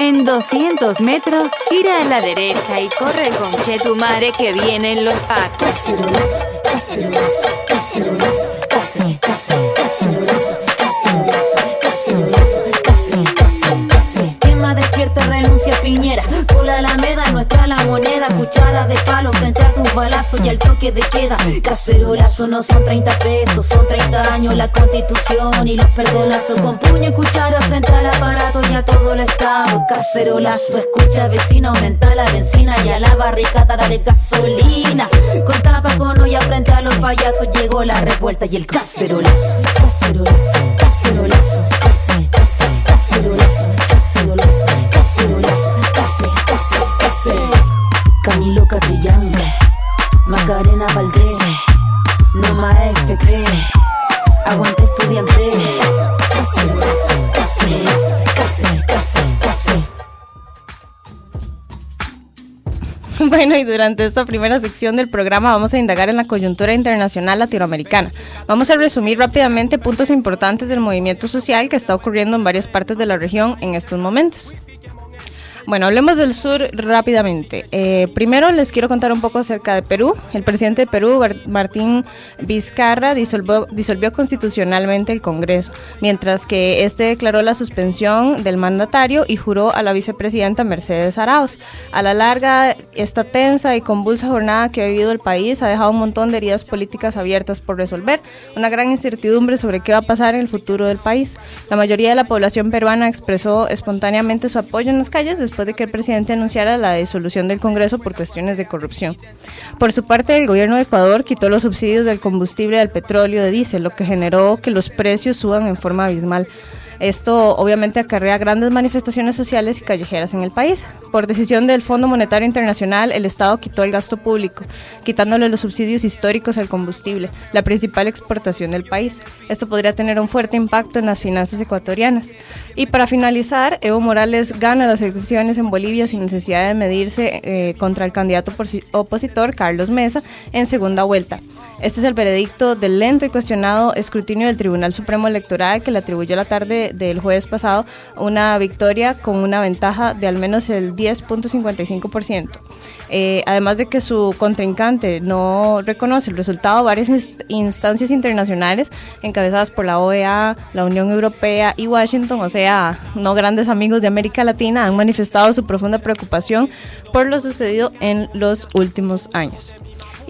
En 200 metros, gira a la derecha y corre con Chetumare que vienen los pacos. Cacerolazo, cacerolazo, cacerolazo, case, case, cacerolazo, cacerolazo, cacerolazo, case, case, despierta, renuncia Piñera. Por la Alameda, nuestra la moneda. Cuchara de palo frente a tus balazos y al toque de queda. Cacerolazo no son 30 pesos, son 30 años la constitución y los perdonazos. Con puño y cuchara frente al aparato y a todo el estado. Cacerolazo, escucha vecino, aumenta la benzina y a la barricada dale gasolina. Con tapa con olla frente a los payasos llegó la revuelta y el cacerolazo. Cacerolazo, cacerolazo, case, cacerolazo, cacerolazo, cacerolazo, case, case, case. Camilo Catrillanca, Macarena Valdés, Noma FP, Aguante estudiante. Cacerolazo, cacerolazo, case, case, case. Bueno, y durante esta primera sección del programa vamos a indagar en la coyuntura internacional latinoamericana. Vamos a resumir rápidamente puntos importantes del movimiento social que está ocurriendo en varias partes de la región en estos momentos. Bueno, hablemos del sur rápidamente. Eh, primero les quiero contar un poco acerca de Perú. El presidente de Perú, Martín Vizcarra, disolvió, disolvió constitucionalmente el Congreso, mientras que este declaró la suspensión del mandatario y juró a la vicepresidenta Mercedes Arauz. A la larga, esta tensa y convulsa jornada que ha vivido el país ha dejado un montón de heridas políticas abiertas por resolver, una gran incertidumbre sobre qué va a pasar en el futuro del país. La mayoría de la población peruana expresó espontáneamente su apoyo en las calles después de que el presidente anunciara la disolución del Congreso por cuestiones de corrupción. Por su parte, el gobierno de Ecuador quitó los subsidios del combustible del petróleo de diésel, lo que generó que los precios suban en forma abismal. Esto obviamente acarrea grandes manifestaciones sociales y callejeras en el país. Por decisión del Fondo Monetario Internacional, el Estado quitó el gasto público, quitándole los subsidios históricos al combustible, la principal exportación del país. Esto podría tener un fuerte impacto en las finanzas ecuatorianas. Y para finalizar, Evo Morales gana las elecciones en Bolivia sin necesidad de medirse eh, contra el candidato opositor Carlos Mesa en segunda vuelta. Este es el veredicto del lento y cuestionado escrutinio del Tribunal Supremo Electoral que le atribuyó la tarde del jueves pasado una victoria con una ventaja de al menos el 10.55%. Eh, además de que su contrincante no reconoce el resultado, varias inst- instancias internacionales encabezadas por la OEA, la Unión Europea y Washington, o sea, no grandes amigos de América Latina, han manifestado su profunda preocupación por lo sucedido en los últimos años.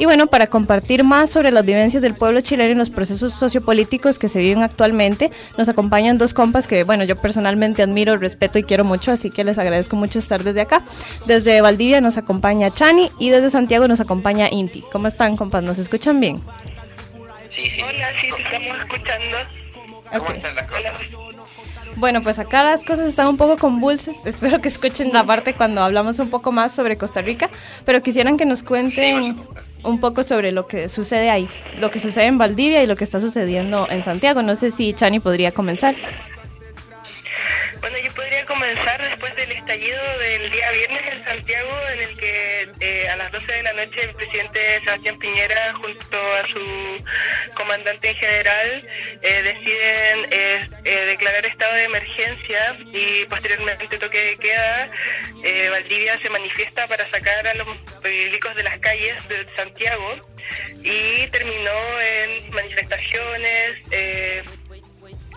Y bueno, para compartir más sobre las vivencias del pueblo chileno y los procesos sociopolíticos que se viven actualmente, nos acompañan dos compas que, bueno, yo personalmente admiro, respeto y quiero mucho, así que les agradezco mucho estar desde acá. Desde Valdivia nos acompaña Chani y desde Santiago nos acompaña Inti. ¿Cómo están, compas? ¿Nos escuchan bien? Sí, sí. Hola, sí, te estamos escuchando. ¿Cómo Ok. están las cosas? Bueno, pues acá las cosas están un poco convulsas. Espero que escuchen la parte cuando hablamos un poco más sobre Costa Rica, pero quisieran que nos cuenten un poco sobre lo que sucede ahí, lo que sucede en Valdivia y lo que está sucediendo en Santiago. No sé si Chani podría comenzar. Bueno, yo podría comenzar después del estallido del día viernes Santiago, en el que eh, a las 12 de la noche el presidente Sebastián Piñera, junto a su comandante en general, eh, deciden eh, eh, declarar estado de emergencia y posteriormente toque de queda. Valdivia se manifiesta para sacar a los milicos de las calles de Santiago y terminó en manifestaciones.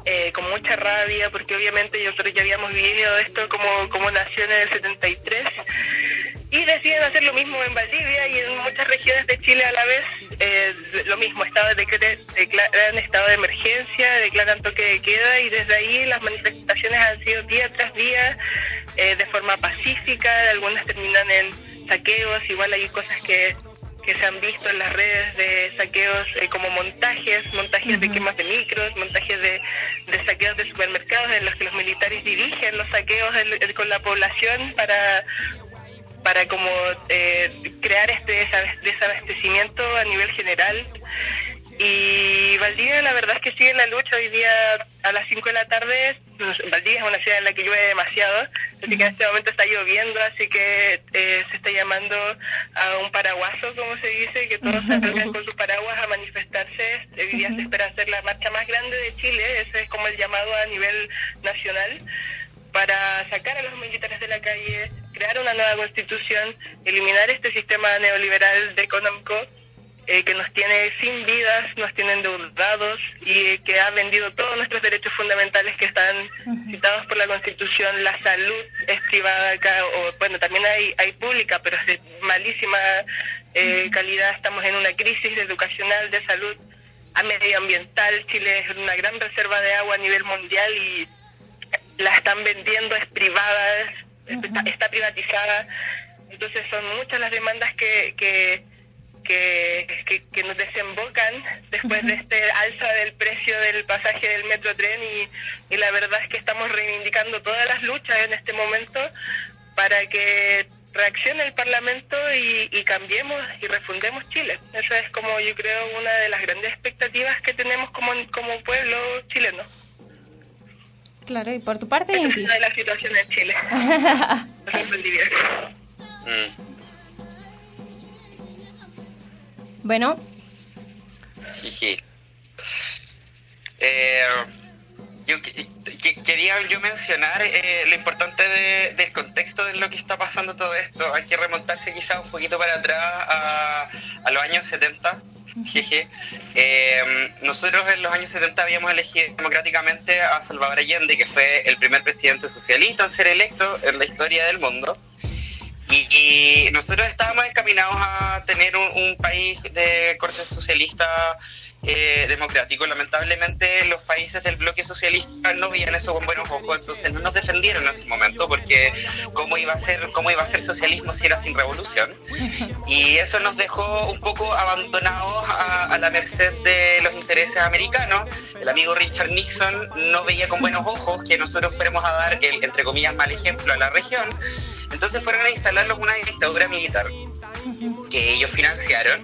Eh, con mucha rabia, porque obviamente nosotros ya habíamos vivido esto como, como nació en el 73, y deciden hacer lo mismo en Valdivia y en muchas regiones de Chile a la vez, eh, lo mismo, estado de, declaran estado de emergencia, declaran toque de queda, y desde ahí las manifestaciones han sido día tras día, eh, de forma pacífica, algunas terminan en saqueos, igual hay cosas que que se han visto en las redes de saqueos eh, como montajes, montajes de quemas de micros, montajes de, de saqueos de supermercados en los que los militares dirigen los saqueos el- el- con la población para para como eh, crear este desabastecimiento a nivel general. Y Valdivia la verdad es que sigue en la lucha hoy día a las 5 de la tarde. Valdivia es una ciudad en la que llueve demasiado, así que en este momento está lloviendo, así que eh, se está llamando a un paraguaso, como se dice, que todos salgan con sus paraguas a manifestarse. Hoy día se espera hacer la marcha más grande de Chile, ese es como el llamado a nivel nacional para sacar a los militares de la calle, crear una nueva constitución, eliminar este sistema neoliberal de económico eh, que nos tiene sin vidas, nos tiene endeudados y que ha vendido todos nuestros derechos fundamentales que están citados por la Constitución. La salud es privada acá, o bueno, también hay, hay pública, pero es de malísima eh, calidad. Estamos en una crisis educacional, de salud, a medioambiental. Chile es una gran reserva de agua a nivel mundial y la están vendiendo, es privada, está, está privatizada. Entonces son muchas las demandas que, que que, que, nos desembocan después de este alza del precio del pasaje del metro tren y, y la verdad es que estamos reivindicando todas las luchas en este momento para que reaccione el Parlamento y, y, cambiemos y refundemos Chile. Eso es como yo creo una de las grandes expectativas que tenemos como, como pueblo chileno. Claro, y por tu parte, Esta es una de las situaciones en Chile. Mm. Bueno, Jiji. Eh, yo que- que- quería yo mencionar eh, lo importante de- del contexto de lo que está pasando todo esto. Hay que remontarse quizás un poquito para atrás a, a los años 70. Jeje. Eh, nosotros en los años 70 habíamos elegido democráticamente a Salvador Allende, que fue el primer presidente socialista en ser electo en la historia del mundo. Y, nosotros estábamos encaminados a tener un, un país de corte socialista eh, democrático. Lamentablemente los países del bloque socialista no veían eso con buenos ojos, entonces no nos defendieron en ese momento porque cómo iba a ser, cómo iba a ser socialismo si era sin revolución. Y eso nos dejó un poco abandonados a, a la merced de los intereses americanos. El amigo Richard Nixon no veía con buenos ojos que nosotros fuéramos a dar el, entre comillas, mal ejemplo a la región. Entonces fueron a instalarlos una dictadura militar que ellos financiaron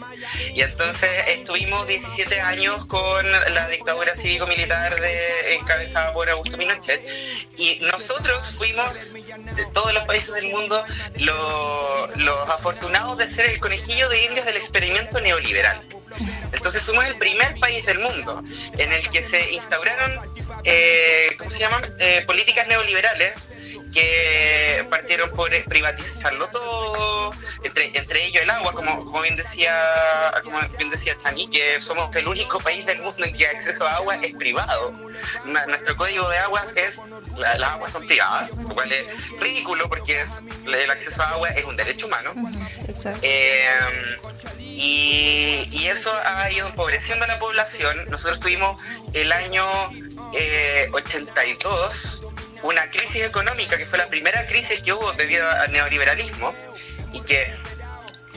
y entonces estuvimos 17 años con la dictadura cívico-militar encabezada por Augusto Pinochet y nosotros fuimos de todos los países del mundo lo- los afortunados de ser el conejillo de indias del experimento neoliberal. Entonces fuimos el primer país del mundo en el que se instauraron, eh, ¿cómo se llaman? Eh, políticas neoliberales que partieron por privatizarlo todo, entre, entre ellos el agua, como, como bien decía como bien decía Tani, que somos el único país del mundo en que el acceso a agua es privado. Nuestro código de aguas es la- las aguas son privadas, lo cual es ridículo porque es, el acceso a agua es un derecho humano. Eh, y, y eso ha ido empobreciendo a la población. Nosotros tuvimos el año eh, 82 una crisis económica que fue la primera crisis que hubo debido al neoliberalismo y que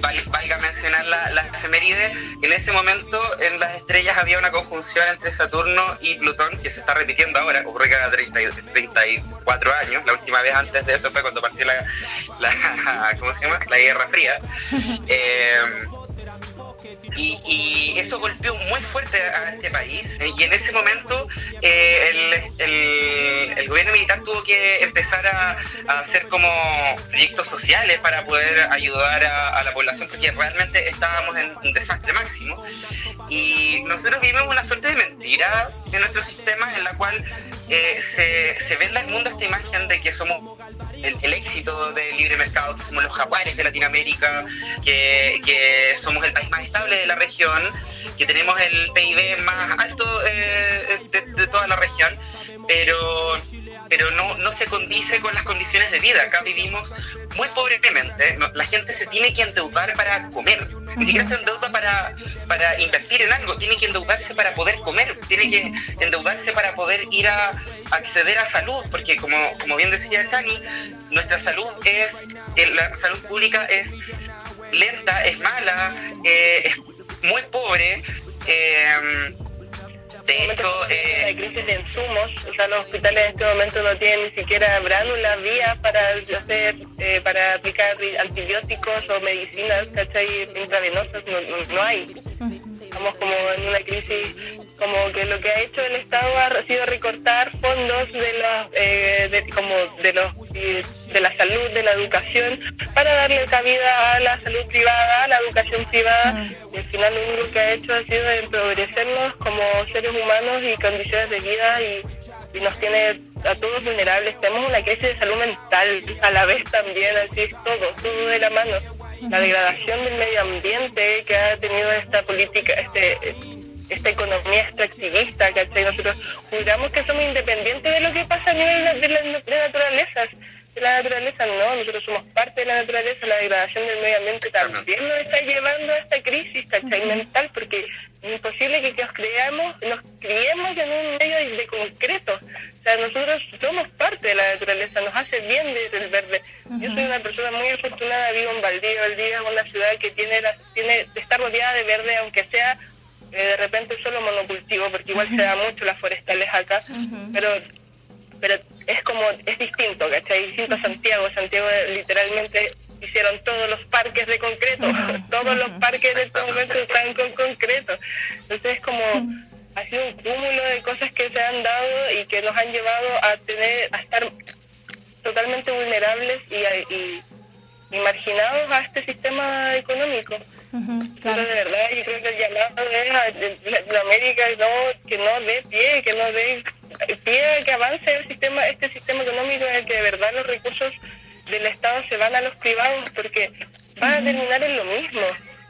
val- valga mencionar la, la efeméride, en ese momento en las estrellas había una conjunción entre Saturno y Plutón que se está repitiendo ahora, ocurre cada 30 y- 34 años, la última vez antes de eso fue cuando partió la, la ¿cómo se llama? la Guerra Fría. Eh, y, y eso golpeó muy fuerte a este país. Eh, y en ese momento eh, el, el- gobierno militar tuvo que empezar a, hacer como proyectos sociales para poder ayudar a, la población porque realmente estábamos en un desastre máximo. Y nosotros vivimos una suerte de mentira de nuestro sistema en la cual eh, se, se vende al mundo esta imagen de que somos el, éxito del libre mercado, que somos los jaguares de Latinoamérica, que, que somos el país más estable de la región, que tenemos el PIB más alto eh, de toda la región, pero pero no, no se condice con las condiciones de vida. Acá vivimos muy pobremente. La gente se tiene que endeudar para comer. Ni siquiera se endeuda para, para invertir en algo. Tiene que endeudarse para poder comer. Tiene que endeudarse para poder ir a acceder a salud. Porque como, como bien decía Chani, nuestra salud es, eh, la salud pública es lenta, es mala, eh, es muy pobre. eh, de hecho, eh, hay crisis de insumos, o sea, los hospitales en este momento no tienen ni siquiera bránulas, vías para hacer, eh, para aplicar antibióticos o medicinas, ¿cachai? Intravenosas, no, no, no hay. Estamos como en una crisis, como que lo que ha hecho el Estado ha sido recortar fondos de los, eh, de, como de los, de la salud, de la educación, para darle cabida a la salud privada, a la educación privada, y al final lo único que ha hecho ha sido empobrecernos como seres humanos y condiciones de vida y, y nos tiene a todos vulnerables. Tenemos una crisis de salud mental a la vez también, así es todo, todo de la mano. La degradación del medio ambiente que ha tenido esta política, este esta economía extractivista, ¿cachai? Nosotros juramos que somos independientes de lo que pasa a nivel de, la, de naturalezas de la naturaleza, no, nosotros somos parte de la naturaleza, la degradación del medio ambiente también nos está llevando a esta crisis ¿cachai? mental, porque es imposible que nos creamos, nos criemos en un medio de concreto. O sea, nosotros somos parte de la naturaleza, nos hace bien desde el verde. Yo soy una persona muy afortunada, vivo en Valdivia, Valdivia es una ciudad que tiene, la, tiene está rodeada de verde, aunque sea eh, de repente solo monocultivo, porque igual se da mucho las forestales acá, pero pero es como, es distinto, ¿cachai? Distinto a Santiago. Santiago literalmente hicieron todos los parques de concreto, todos los parques en este momento están con concreto. Entonces es como, ha sido un cúmulo de cosas que se han dado y que nos han llevado a tener, a estar totalmente vulnerables y, y y marginados a este sistema económico. Pero de verdad yo creo que el llamado es a Latinoamérica no, que no dé pie, que no dé pie a que avance el sistema, este sistema económico en el que de verdad los recursos del Estado se van a los privados porque van a terminar en lo mismo.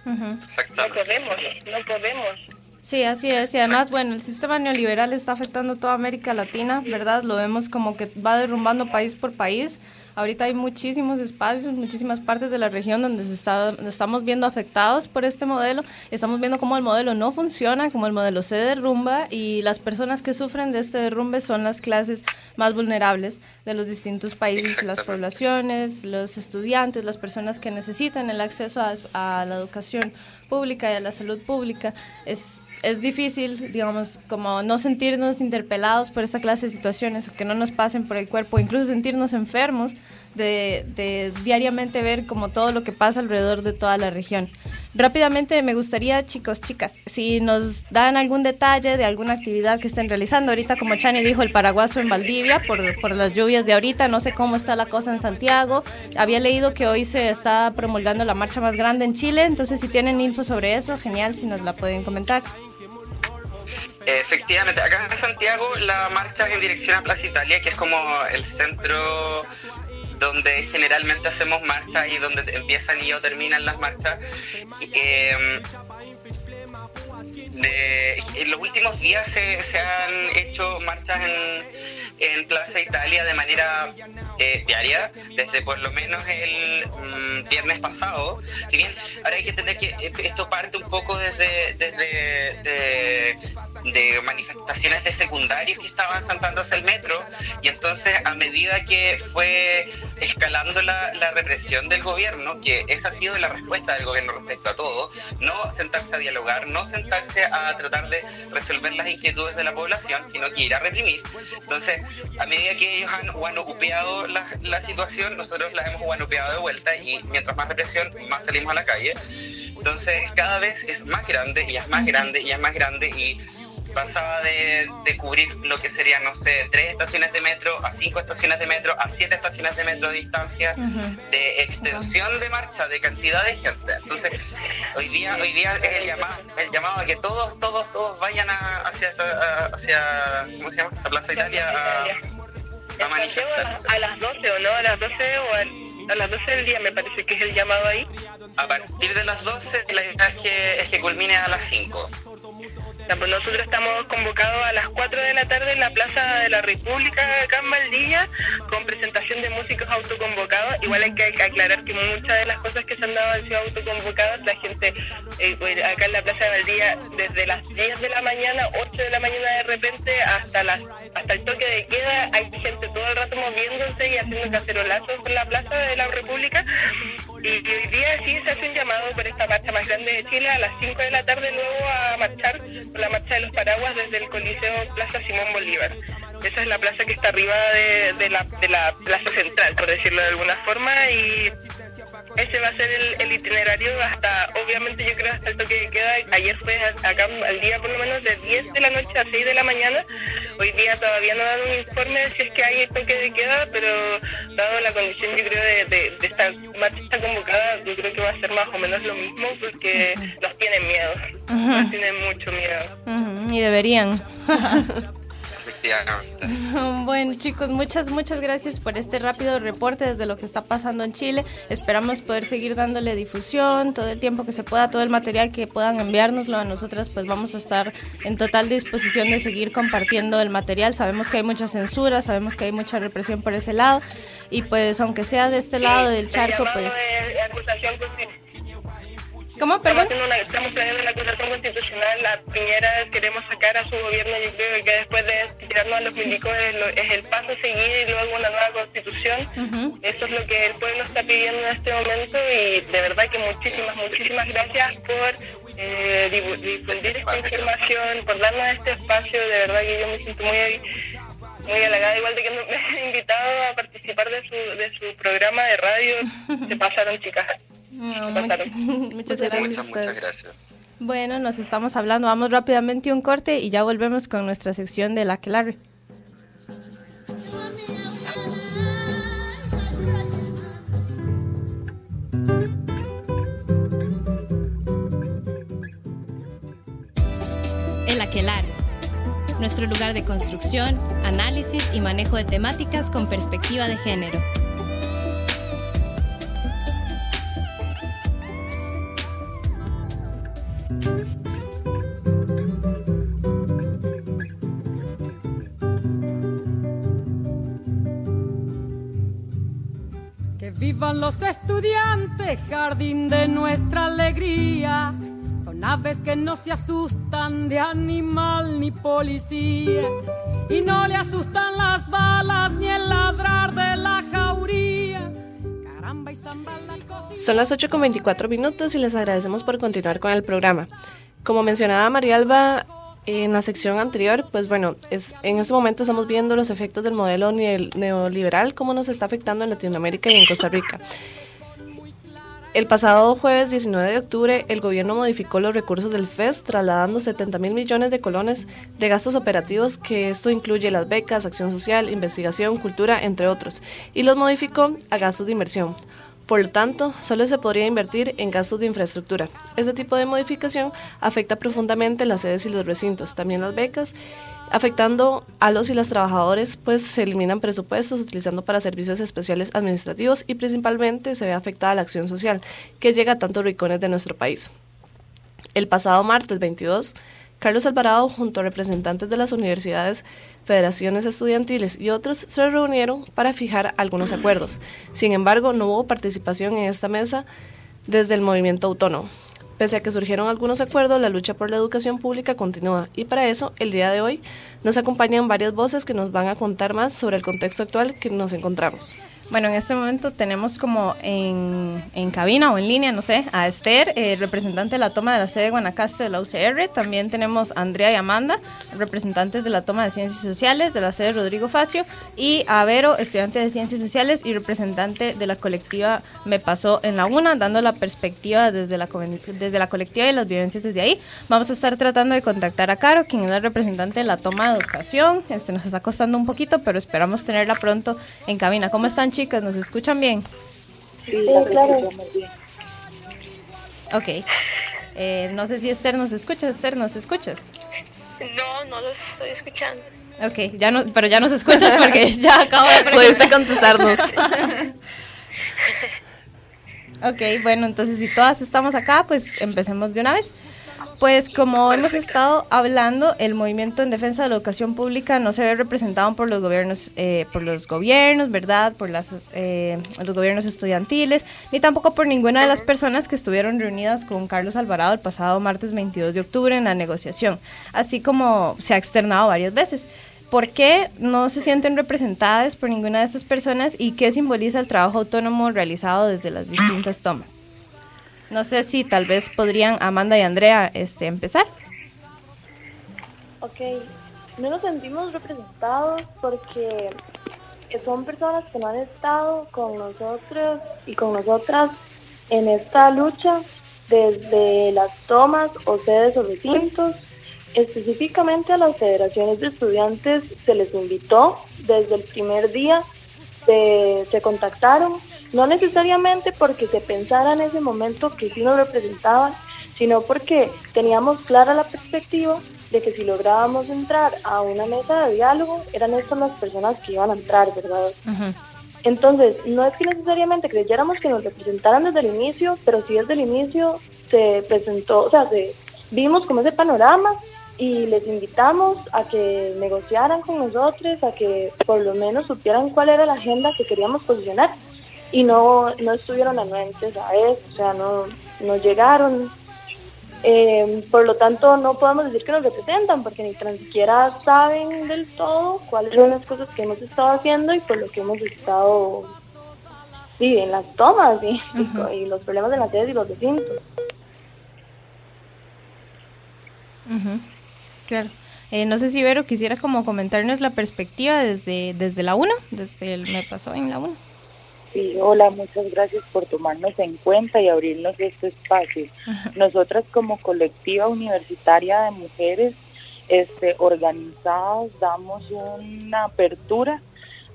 No podemos, no podemos. Sí, así es. Y además, bueno, el sistema neoliberal está afectando toda América Latina, ¿verdad? Lo vemos como que va derrumbando país por país. Ahorita hay muchísimos espacios, muchísimas partes de la región donde se está, estamos viendo afectados por este modelo. Estamos viendo cómo el modelo no funciona, cómo el modelo se derrumba y las personas que sufren de este derrumbe son las clases más vulnerables de los distintos países, las poblaciones, los estudiantes, las personas que necesitan el acceso a, a la educación pública y a la salud pública. Es es difícil, digamos, como no sentirnos interpelados por esta clase de situaciones o que no nos pasen por el cuerpo, incluso sentirnos enfermos de, diariamente ver como todo lo que pasa alrededor de toda la región. Rápidamente me gustaría, chicos, chicas, si nos dan algún detalle de alguna actividad que estén realizando. Ahorita, como Chani dijo, el paraguaso en Valdivia por, por las lluvias de ahorita. No sé cómo está la cosa en Santiago. Había leído que hoy se está promulgando la marcha más grande en Chile. Entonces, si tienen info sobre eso, genial si nos la pueden comentar. Efectivamente, acá en Santiago la marcha es en dirección a Plaza Italia, que es como el centro donde generalmente hacemos marchas y donde empiezan y o terminan las marchas. Eh, en los últimos días se, han hecho marchas en, Plaza Italia de manera eh, diaria, desde por lo menos el mm, viernes pasado. Si bien ahora hay que entender que esto parte un poco desde, desde de manifestaciones de secundarios que estaban saltando hacia el metro y entonces a medida que fue escalando la, la, represión del gobierno, que esa ha sido la respuesta del gobierno respecto a todo, no sentarse a dialogar, no sentarse a tratar de resolver las inquietudes de la población, sino que ir a reprimir. Entonces, a medida que ellos han guanupeado la, la situación, nosotros la hemos guanupeado de vuelta y mientras más represión, más salimos a la calle. Entonces, cada vez es más grande y es más grande y es más grande y pasaba de, de, cubrir lo que serían, no sé, tres estaciones de metro a cinco estaciones de metro a siete estaciones de metro de distancia, de extensión de marcha, de cantidad de gente. Entonces, hoy día, hoy día es el llamado, el llamado a que todos, todos, todos vayan a, hacia, hacia, ¿cómo se llama? A Plaza Italia a, a manifestarse. A las 12 o no, a las 12 o a las 12 del día me parece que es el llamado ahí. A partir de las 12 la idea es que, es que culmine a las 5. Pues nosotros estamos convocados a las 4 de la tarde en la Plaza de la República acá en Maldilla con presentación de músicos autoconvocados. Igual hay que aclarar que muchas de las cosas que se han dado han sido autoconvocadas. La gente eh, pues, acá en la Plaza de Maldilla desde las 10 de la mañana, 8 de la mañana de repente hasta las hasta el toque de queda hay gente todo el rato moviéndose y haciendo cacerolazos por la Plaza de la República. Y hoy día sí se hace un llamado por esta marcha más grande de Chile a las 5 de la tarde luego a marchar por la marcha de los paraguas desde el Coliseo Plaza Simón Bolívar. Esa es la plaza que está arriba de, la, de la plaza central, por decirlo de alguna forma, y ese va a ser el, itinerario hasta, obviamente yo creo hasta el toque de queda. Ayer fue acá al día por lo menos de 10 de la noche a 6 de la mañana. Hoy día todavía no dan un informe de si es que hay toque de queda, pero dado la condición yo creo de, de, esta marcha convocada, yo creo que va a ser más o menos lo mismo porque nos tienen miedo, nos tienen mucho miedo. Y deberían. efectivamente. Bueno chicos, muchas, muchas gracias por este rápido reporte desde lo que está pasando en Chile. Esperamos poder seguir dándole difusión todo el tiempo que se pueda, todo el material que puedan enviárnoslo a nosotras, pues vamos a estar en total disposición de seguir compartiendo el material. Sabemos que hay mucha censura, sabemos que hay mucha represión por ese lado y pues aunque sea de este lado del charco, pues... ¿Cómo? Perdón. Estamos, planeando una acusación constitucional. La Piñera queremos sacar a su gobierno. Yo creo que después de tirarnos a los milicos es, el paso a seguir y luego una nueva constitución. Eso es lo que el pueblo está pidiendo en este momento y de verdad que muchísimas, muchísimas gracias por eh, difundir esta información, por darnos este espacio. De verdad que yo me siento muy muy halagada, igual de que me han invitado a participar de su, de su programa de radio. Se pasaron, chicas. muchas, gracias. Muchas, gracias. Bueno, nos estamos hablando. Vamos rápidamente un corte y ya volvemos con nuestra sección de la Aquelarre. El Aquelarre, nuestro lugar de construcción, análisis y manejo de temáticas con perspectiva de género. Vivan los estudiantes, jardín de nuestra alegría. Son aves que no se asustan de animal ni policía. Y no le asustan las balas ni el ladrar de la jauría. Caramba y Son las 8 con 24 minutos y les agradecemos por continuar con el programa. Como mencionaba Marialba, en la sección anterior, pues bueno, es, en este momento estamos viendo los efectos del modelo neoliberal, cómo nos está afectando en Latinoamérica y en Costa Rica. El pasado jueves 19 de octubre, el gobierno modificó los recursos del FES, trasladando 70 mil millones de colones de gastos operativos, que esto incluye las becas, acción social, investigación, cultura, entre otros, y los modificó a gastos de inversión. Por lo tanto, solo se podría invertir en gastos de infraestructura. Este tipo de modificación afecta profundamente las sedes y los recintos, también las becas, afectando a los y las trabajadores, pues se eliminan presupuestos utilizando para servicios especiales administrativos y principalmente se ve afectada la acción social, que llega a tantos rincones de nuestro país. El pasado martes 22, Carlos Alvarado, junto a representantes de las universidades, federaciones estudiantiles y otros, se reunieron para fijar algunos acuerdos. Sin embargo, no hubo participación en esta mesa desde el movimiento autónomo. Pese a que surgieron algunos acuerdos, la lucha por la educación pública continúa y para eso, el día de hoy, nos acompañan varias voces que nos van a contar más sobre el contexto actual que nos encontramos. Bueno, en este momento tenemos como en, en cabina o en línea, no sé, a Esther, eh, representante de la toma de la sede de Guanacaste de la UCR. También tenemos a Andrea y Amanda, representantes de la toma de Ciencias Sociales de la sede Rodrigo Facio. Y a Vero, estudiante de Ciencias Sociales y representante de la colectiva Me Pasó en la UNA, dando la perspectiva desde la, desde la colectiva y las vivencias desde ahí. Vamos a estar tratando de contactar a Caro, quien es la representante de la toma de educación. Este nos está costando un poquito, pero esperamos tenerla pronto en cabina. ¿Cómo están, chicos? Chicas, ¿nos escuchan bien? Sí, claro. Ok. Eh, no sé si Esther nos escucha. Esther, ¿nos escuchas? No, no los estoy escuchando. Ok, ya no, pero ya nos escuchas porque ya acabo de... Pudiste contestarnos. ok, bueno, entonces si todas estamos acá, pues empecemos de una vez. Pues como hemos estado hablando, el movimiento en defensa de la educación pública no se ve representado por los gobiernos, eh, por los gobiernos, ¿verdad? Por las, eh, los gobiernos estudiantiles, ni tampoco por ninguna de las personas que estuvieron reunidas con Carlos Alvarado el pasado martes 22 de octubre en la negociación, así como se ha externado varias veces. ¿Por qué no se sienten representadas por ninguna de estas personas y qué simboliza el trabajo autónomo realizado desde las distintas tomas? No sé si tal vez podrían Amanda y Andrea este, empezar. Ok, no nos sentimos representados porque son personas que no han estado con nosotros y con nosotras en esta lucha desde las tomas o sedes o recintos. Específicamente a las federaciones de estudiantes se les invitó desde el primer día, se, se contactaron no necesariamente porque se pensara en ese momento que sí nos representaban, sino porque teníamos clara la perspectiva de que si lográbamos entrar a una mesa de diálogo, eran estas las personas que iban a entrar, ¿verdad? Entonces, no es que necesariamente creyéramos que nos representaran desde el inicio, pero sí desde el inicio se presentó, o sea, se, vimos como ese panorama y les invitamos a que negociaran con nosotros, a que por lo menos supieran cuál era la agenda que queríamos posicionar y no, no estuvieron anuentes a eso, o sea, no, no llegaron. Eh, por lo tanto, no podemos decir que nos representan porque ni tan siquiera saben del todo cuáles son las cosas que hemos estado haciendo y por lo que hemos estado sí, en las tomas y, y los problemas de la sede y los recintos. Claro. Eh, no sé si Vero quisiera como comentarnos la perspectiva desde, desde la 1, desde el me pasó en la 1. Sí, hola, muchas gracias por tomarnos en cuenta y abrirnos este espacio. Nosotras como colectiva universitaria de mujeres este, organizadas damos una apertura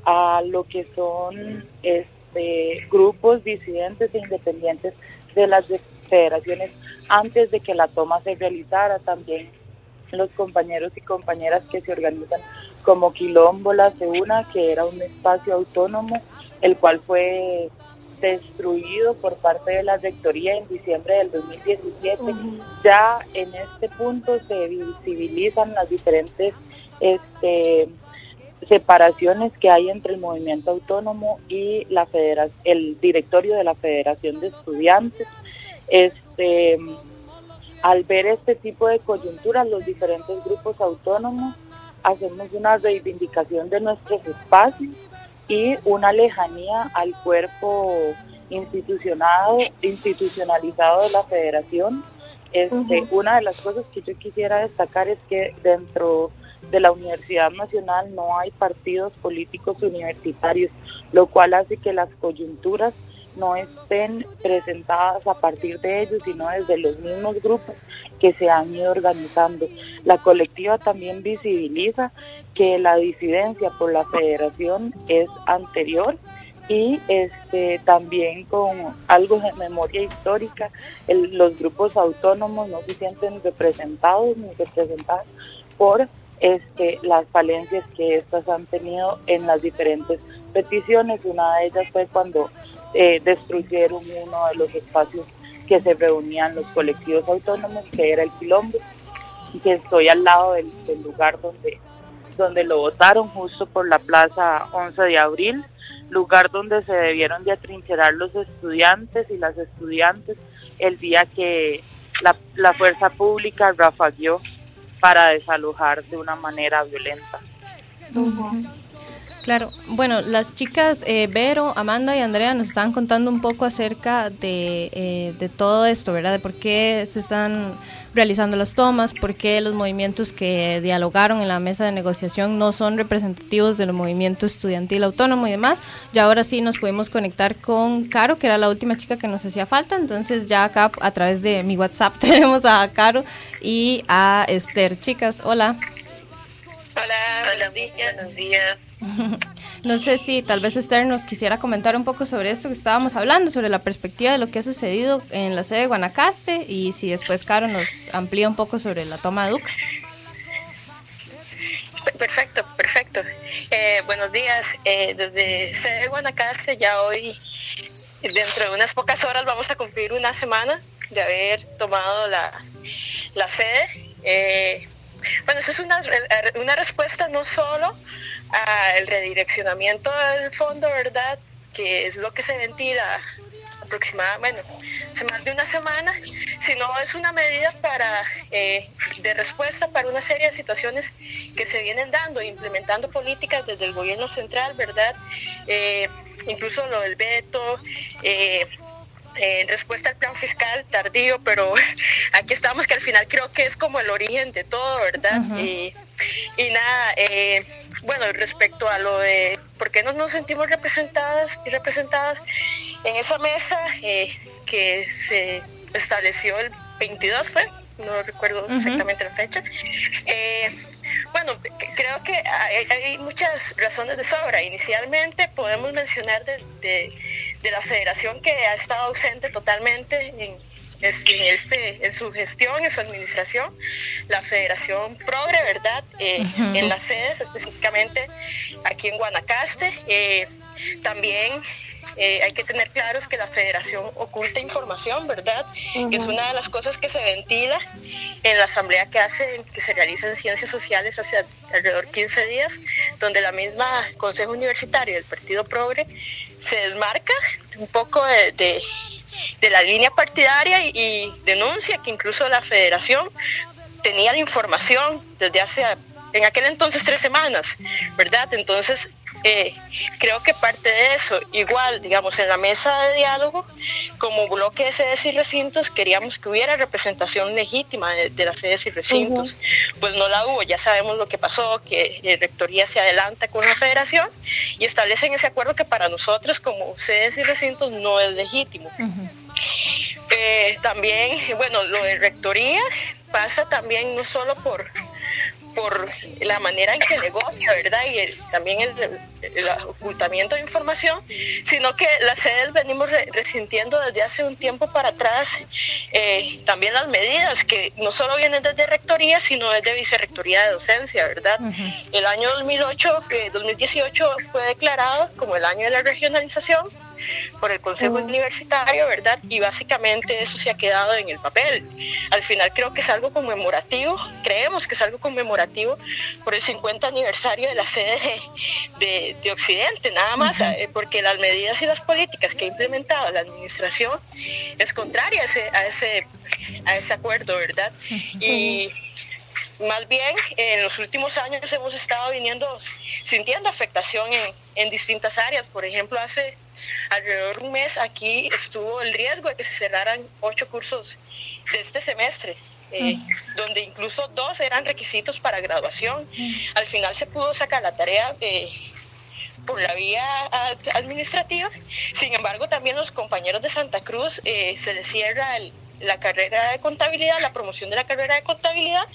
a lo que son este, grupos disidentes e independientes de las federaciones antes de que la toma se realizara también los compañeros y compañeras que se organizan como Quilombo La Seguna, que era un espacio autónomo, el cual fue destruido por parte de la rectoría en diciembre del 2017. Ya en este punto se visibilizan las diferentes este, separaciones que hay entre el movimiento autónomo y la el directorio de la Federación de Estudiantes. Este, al ver este tipo de coyunturas, los diferentes grupos autónomos hacemos una reivindicación de nuestros espacios y una lejanía al cuerpo institucionado, institucionalizado de la federación. Este, Una de las cosas que yo quisiera destacar es que dentro de la Universidad Nacional no hay partidos políticos universitarios, lo cual hace que las coyunturas no estén presentadas a partir de ellos, sino desde los mismos grupos que se han ido organizando. La colectiva también visibiliza que la disidencia por la federación es anterior y este también con algo de memoria histórica los grupos autónomos no se sienten representados ni representadas por este las falencias que estas han tenido en las diferentes peticiones una de ellas fue cuando eh, destruyeron uno de los espacios que se reunían los colectivos autónomos, que era el Quilombo, y que estoy al lado del, lugar donde, donde lo votaron, justo por la plaza 11 de abril, lugar donde se debieron de atrincherar los estudiantes y las estudiantes el día que la, fuerza pública rafagueó para desalojar de una manera violenta. Claro, bueno, las chicas eh, Vero, Amanda y Andrea nos estaban contando un poco acerca de, eh, de, todo esto, ¿verdad? De por qué se están realizando las tomas, por qué los movimientos que dialogaron en la mesa de negociación no son representativos del movimiento estudiantil autónomo y demás. Ya ahora sí nos pudimos conectar con Caro, que era la última chica que nos hacía falta, entonces ya acá a través de mi WhatsApp tenemos a Caro y a Esther. Chicas, hola. Hola, buenos días. Buenos días. No sé si tal vez Esther nos quisiera comentar un poco sobre esto que estábamos hablando, sobre la perspectiva de lo que ha sucedido en la sede de Guanacaste y si después Caro nos amplía un poco sobre la toma de Duca. Perfecto, perfecto. Eh, buenos días. Eh, desde sede de Guanacaste ya hoy, dentro de unas pocas horas, vamos a cumplir una semana de haber tomado la, la sede. Eh, bueno, eso es una, una respuesta no solo al redireccionamiento del fondo, ¿verdad? Que es lo que se ventila aproximadamente, bueno, más de una semana, sino es una medida para eh, de respuesta para una serie de situaciones que se vienen dando, implementando políticas desde el gobierno central, ¿verdad? Eh, incluso lo del veto, eh, en respuesta al plan fiscal tardío, pero aquí estamos que al final creo que es como el origen de todo, ¿verdad? y, nada, eh, bueno, respecto a lo de por qué no nos sentimos representadas y representadas en esa mesa eh, que se estableció el 22 fue, no recuerdo exactamente la fecha. Eh, bueno, creo que hay, muchas razones de sobra. Inicialmente podemos mencionar de, de, la federación que ha estado ausente totalmente en, en, este, en su gestión, en su administración, la Federación Progre, ¿verdad? Eh, en las sedes, específicamente aquí en Guanacaste. Eh, también eh, hay que tener claro que la federación oculta información, ¿verdad? Es una de las cosas que se ventila en la asamblea que hace, que se realiza en ciencias sociales hace alrededor de 15 días, donde la misma Consejo Universitario del Partido Progre se desmarca un poco de, la línea partidaria y, denuncia que incluso la federación tenía la información desde hace en aquel entonces tres semanas, ¿verdad? Entonces eh, creo que parte de eso, igual, digamos, en la mesa de diálogo, como bloque de sedes y recintos, queríamos que hubiera representación legítima de, las sedes y recintos. Pues no la hubo, ya sabemos lo que pasó, que la Rectoría se adelanta con la federación y establecen ese acuerdo que para nosotros como sedes y recintos no es legítimo. Eh, también, bueno, lo de Rectoría pasa también no solo por por la manera en que negocia, ¿verdad? Y también el, ocultamiento de información, sino que las sedes venimos resintiendo desde hace un tiempo para atrás eh, también las medidas que no solo vienen desde rectoría, sino desde vicerrectoría de docencia, ¿verdad? El año 2008, 2018 fue declarado como el año de la regionalización por el Consejo Universitario, ¿verdad? Y básicamente eso se ha quedado en el papel. Al final creo que es algo conmemorativo, creemos que es algo conmemorativo por el 50 aniversario de la sede de, Occidente, nada más, eh, porque las medidas y las políticas que ha implementado la administración es contraria a ese, a ese, a ese acuerdo, ¿verdad? Y más bien, en los últimos años hemos estado viniendo sintiendo afectación en, en distintas áreas. Por ejemplo, hace alrededor de un mes aquí estuvo el riesgo de que se cerraran ocho cursos de este semestre. Eh, donde incluso dos eran requisitos para graduación. Al final se pudo sacar la tarea eh, por la vía administrativa. Sin embargo, también los compañeros de Santa Cruz eh, se les cierra el, la carrera de contabilidad, la promoción de la carrera de contabilidad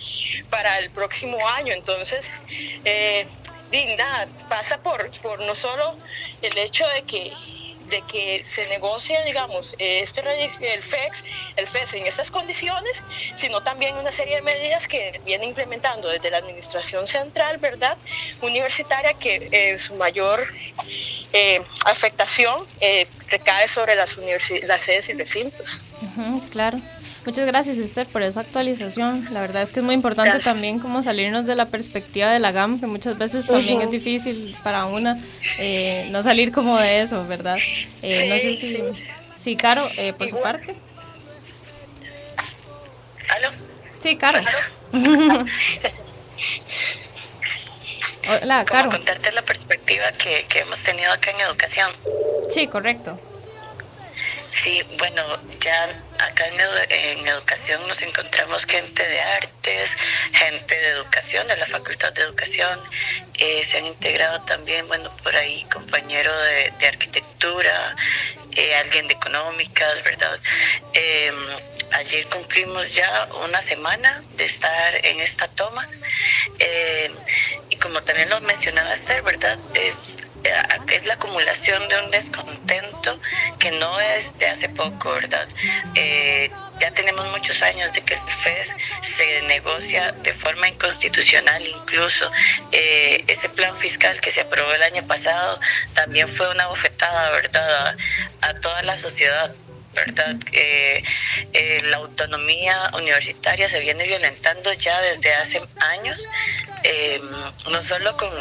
para el próximo año. Entonces, eh, pasa por, por no solo el hecho de que de que se negocie, digamos, este el FEX, el FES en estas condiciones, sino también una serie de medidas que viene implementando desde la administración central, ¿verdad? Universitaria, que en su mayor eh, afectación eh, recae sobre las, las sedes y recintos. claro. Muchas gracias Esther por esa actualización. La verdad es que es muy importante también como salirnos de la perspectiva de la GAM, que muchas veces también es difícil para una eh, no salir como de eso, ¿verdad? Eh, no sé si... Sí, Caro, eh, por su parte. ¿Aló? Sí, Caro. Hola, Caro. contarte la perspectiva que, que hemos tenido acá en educación. Sí, correcto. Sí, bueno, ya acá en, educación nos encontramos gente de artes, gente de educación, de la Facultad de Educación. Eh, se han integrado también, bueno, por ahí compañero de, arquitectura, eh, alguien de económicas, ¿verdad? Em, ayer cumplimos ya una semana de estar en esta toma. Em, y como también lo mencionaba Esther, ¿verdad? Es es la acumulación de un descontento que no es de hace poco, ¿verdad? Eh, ya tenemos muchos años de que el FES se negocia de forma inconstitucional, incluso eh, ese plan fiscal que se aprobó el año pasado también fue una bofetada, ¿verdad?, a toda la sociedad ¿verdad? Eh, la autonomía universitaria se viene violentando ya desde hace años, eh, no solo con,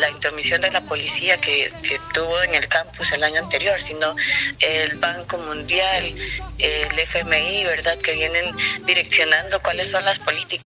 la intromisión de la policía que, que, tuvo en el campus el año anterior, sino el Banco Mundial, el FMI, ¿verdad? Que vienen direccionando cuáles son las políticas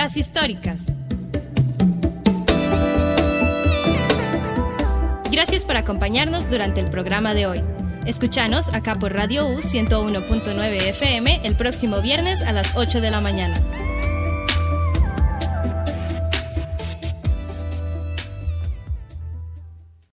Las históricas. Gracias por acompañarnos durante el programa de hoy. Escuchanos acá por Radio U 101.9 FM el próximo viernes a las 8 de la mañana.